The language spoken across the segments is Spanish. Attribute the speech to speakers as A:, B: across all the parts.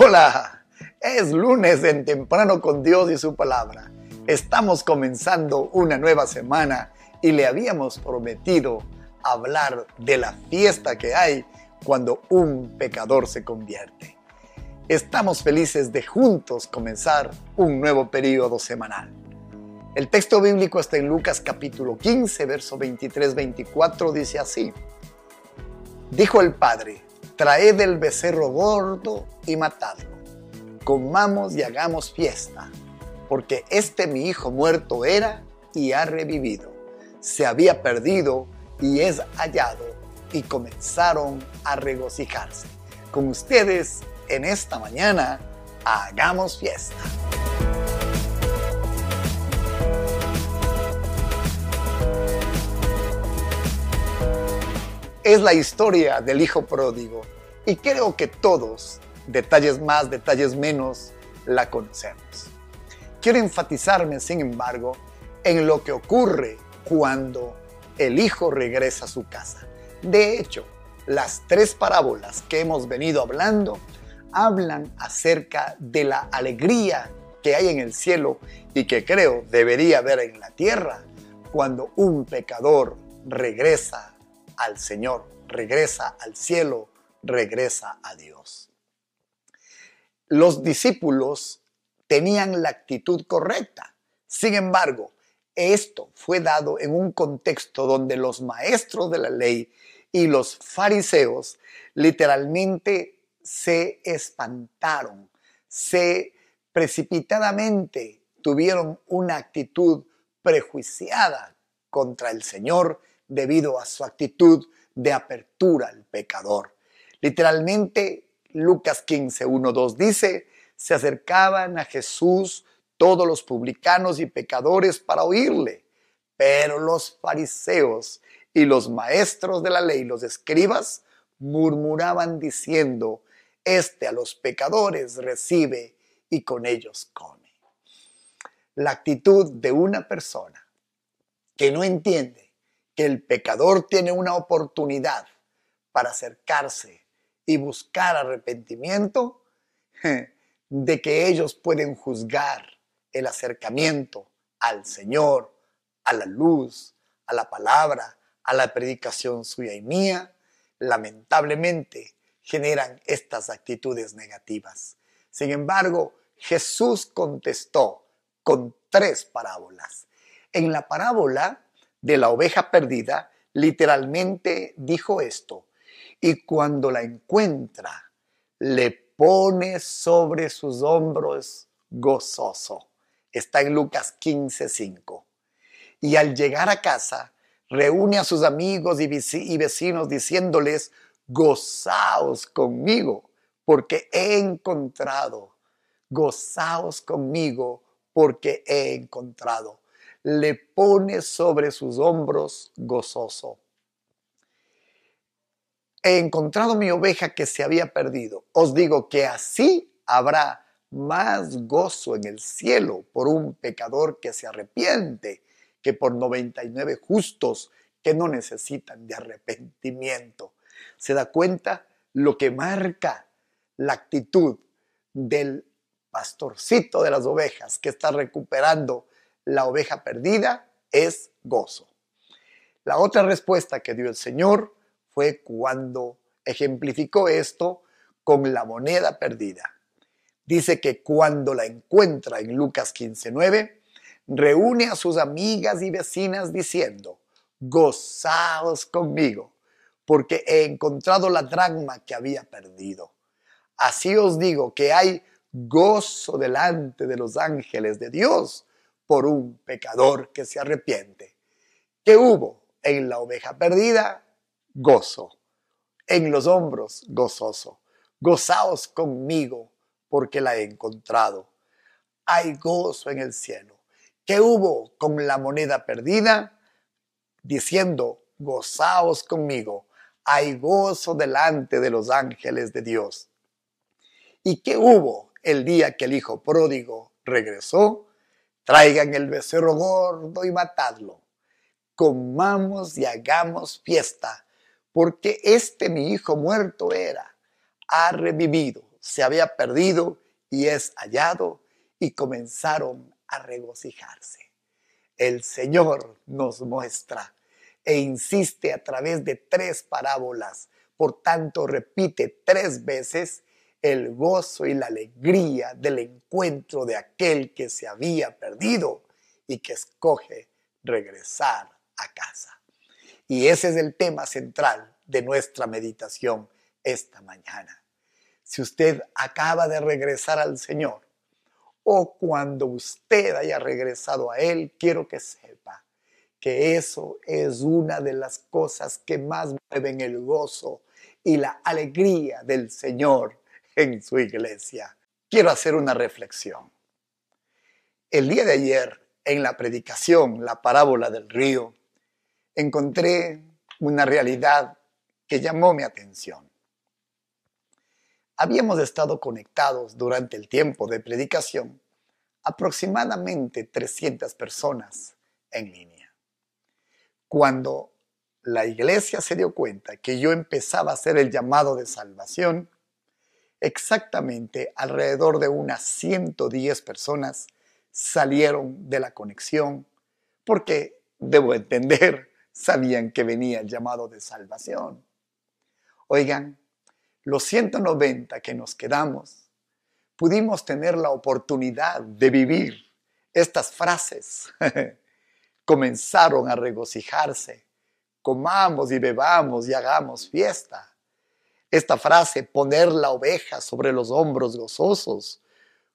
A: Hola, es lunes en temprano con Dios y su palabra. Estamos comenzando una nueva semana y le habíamos prometido hablar de la fiesta que hay cuando un pecador se convierte. Estamos felices de juntos comenzar un nuevo periodo semanal. El texto bíblico está en Lucas capítulo 15, verso 23-24, dice así. Dijo el Padre, traed el becerro gordo y matadlo. Comamos y hagamos fiesta, porque este mi hijo muerto era y ha revivido. Se había perdido y es hallado, y comenzaron a regocijarse. Con ustedes en esta mañana, hagamos fiesta. Es la historia del hijo pródigo y creo que todos, detalles más, detalles menos, la conocemos. Quiero enfatizarme, sin embargo, en lo que ocurre cuando el hijo regresa a su casa. De hecho, las tres parábolas que hemos venido hablando hablan acerca de la alegría que hay en el cielo y que creo debería haber en la tierra cuando un pecador regresa al Señor, regresa al cielo, regresa a Dios. Los discípulos tenían la actitud correcta. Sin embargo, esto fue dado en un contexto donde los maestros de la ley y los fariseos literalmente se espantaron, se precipitadamente tuvieron una actitud prejuiciada contra el Señor debido a su actitud de apertura al pecador. Literalmente, Lucas 15, 1, 2 dice, se acercaban a Jesús todos los publicanos y pecadores para oírle, pero los fariseos y los maestros de la ley, los escribas, murmuraban diciendo, este a los pecadores recibe y con ellos come. La actitud de una persona que no entiende que el pecador tiene una oportunidad para acercarse y buscar arrepentimiento, de que ellos pueden juzgar el acercamiento al Señor, a la luz, a la palabra, a la predicación suya y mía, lamentablemente generan estas actitudes negativas. Sin embargo, Jesús contestó con tres parábolas. En la parábola de la oveja perdida, literalmente dijo esto, y cuando la encuentra, le pone sobre sus hombros gozoso. Está en Lucas 15:5. Y al llegar a casa, reúne a sus amigos y vecinos diciéndoles, gozaos conmigo, porque he encontrado, gozaos conmigo, porque he encontrado le pone sobre sus hombros gozoso. He encontrado mi oveja que se había perdido. Os digo que así habrá más gozo en el cielo por un pecador que se arrepiente que por 99 justos que no necesitan de arrepentimiento. ¿Se da cuenta lo que marca la actitud del pastorcito de las ovejas que está recuperando la oveja perdida es gozo. La otra respuesta que dio el Señor fue cuando ejemplificó esto con la moneda perdida. Dice que cuando la encuentra en Lucas 15:9, reúne a sus amigas y vecinas diciendo, gozaos conmigo, porque he encontrado la dragma que había perdido. Así os digo que hay gozo delante de los ángeles de Dios por un pecador que se arrepiente. ¿Qué hubo en la oveja perdida? Gozo. En los hombros, gozoso. Gozaos conmigo porque la he encontrado. Hay gozo en el cielo. ¿Qué hubo con la moneda perdida? Diciendo, gozaos conmigo. Hay gozo delante de los ángeles de Dios. ¿Y qué hubo el día que el hijo pródigo regresó? Traigan el becerro gordo y matadlo. Comamos y hagamos fiesta, porque este mi hijo muerto era, ha revivido, se había perdido y es hallado y comenzaron a regocijarse. El Señor nos muestra e insiste a través de tres parábolas, por tanto repite tres veces el gozo y la alegría del encuentro de aquel que se había perdido y que escoge regresar a casa. Y ese es el tema central de nuestra meditación esta mañana. Si usted acaba de regresar al Señor o cuando usted haya regresado a Él, quiero que sepa que eso es una de las cosas que más mueven el gozo y la alegría del Señor en su iglesia. Quiero hacer una reflexión. El día de ayer, en la predicación, la parábola del río, encontré una realidad que llamó mi atención. Habíamos estado conectados durante el tiempo de predicación aproximadamente 300 personas en línea. Cuando la iglesia se dio cuenta que yo empezaba a hacer el llamado de salvación, exactamente alrededor de unas 110 personas salieron de la conexión porque, debo entender, sabían que venía el llamado de salvación. Oigan, los 190 que nos quedamos, pudimos tener la oportunidad de vivir estas frases. Comenzaron a regocijarse, comamos y bebamos y hagamos fiesta esta frase, poner la oveja sobre los hombros gozosos.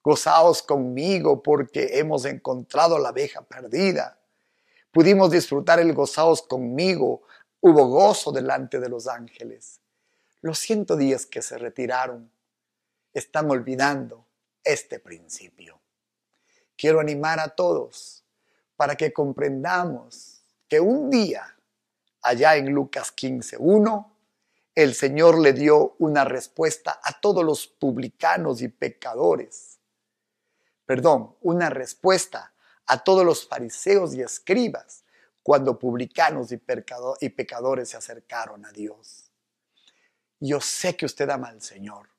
A: Gozaos conmigo porque hemos encontrado la oveja perdida. Pudimos disfrutar el gozaos conmigo. Hubo gozo delante de los ángeles. Los 110 que se retiraron están olvidando este principio. Quiero animar a todos para que comprendamos que un día, allá en Lucas 15, 1, el Señor le dio una respuesta a todos los publicanos y pecadores. Perdón, una respuesta a todos los fariseos y escribas cuando publicanos y, pecadores se acercaron a Dios. Yo sé que usted ama al Señor.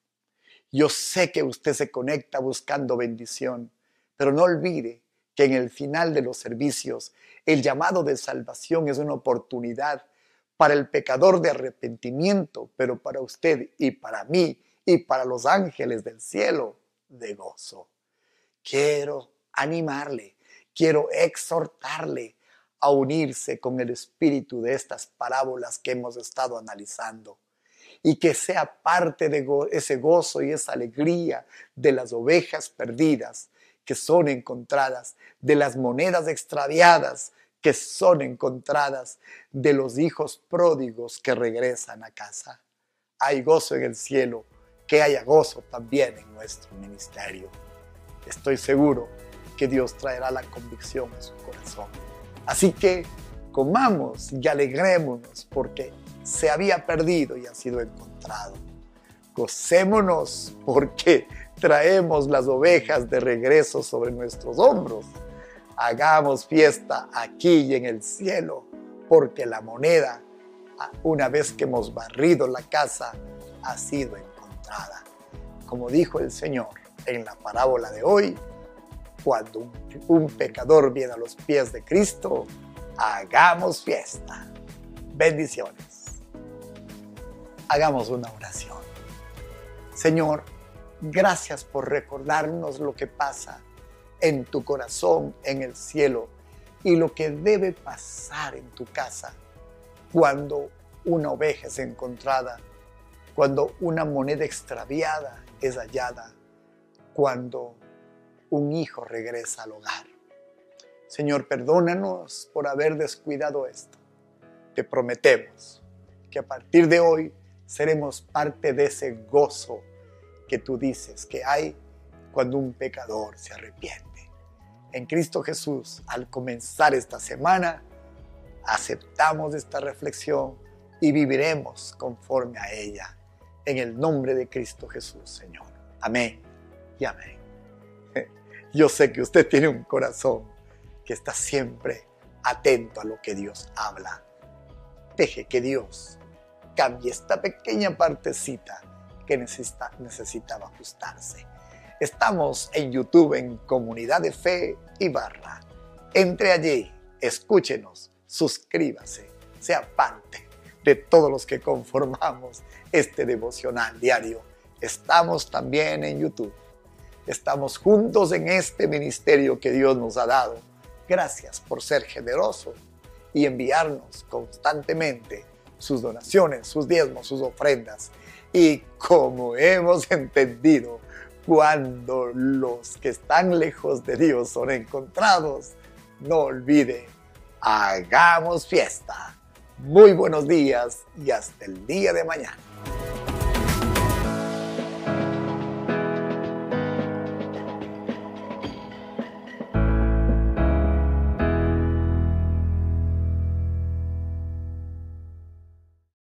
A: Yo sé que usted se conecta buscando bendición, pero no olvide que en el final de los servicios el llamado de salvación es una oportunidad para el pecador de arrepentimiento, pero para usted y para mí y para los ángeles del cielo de gozo. Quiero animarle, quiero exhortarle a unirse con el espíritu de estas parábolas que hemos estado analizando y que sea parte de ese gozo y esa alegría de las ovejas perdidas que son encontradas, de las monedas extraviadas que son encontradas de los hijos pródigos que regresan a casa. Hay gozo en el cielo, que haya gozo también en nuestro ministerio. Estoy seguro que Dios traerá la convicción a su corazón. Así que comamos y alegrémonos porque se había perdido y ha sido encontrado. Gocémonos porque traemos las ovejas de regreso sobre nuestros hombros hagamos fiesta aquí y en el cielo, porque la moneda, una vez que hemos barrido la casa, ha sido encontrada. Como dijo el Señor en la parábola de hoy, cuando un, pecador viene a los pies de Cristo, hagamos fiesta. Bendiciones. Hagamos una oración. Señor, gracias por recordarnos lo que pasa en tu corazón en el cielo y lo que debe pasar en tu casa cuando una oveja es encontrada, cuando una moneda extraviada es hallada, cuando un hijo regresa al hogar. Señor, perdónanos por haber descuidado esto. Te prometemos que a partir de hoy seremos parte de ese gozo que tú dices que hay cuando un pecador se arrepiente en Cristo Jesús, al comenzar esta semana, aceptamos esta reflexión y viviremos conforme a ella. En el nombre de Cristo Jesús, Señor. Amén y amén. Yo sé que usted tiene un corazón que está siempre atento a lo que Dios habla. Deje que Dios cambie esta pequeña partecita que necesita, necesitaba ajustarse. Estamos en YouTube en Comunidad de Fe y Barra. Entre allí, escúchenos, suscríbase, sea parte de todos los que conformamos este devocional diario. Estamos también en YouTube. Estamos juntos en este ministerio que Dios nos ha dado. Gracias por ser generoso y enviarnos constantemente sus donaciones, sus diezmos, sus ofrendas. Y como hemos entendido, cuando los que están lejos de Dios son encontrados, no olvide, hagamos fiesta. Muy buenos días y hasta el día de mañana.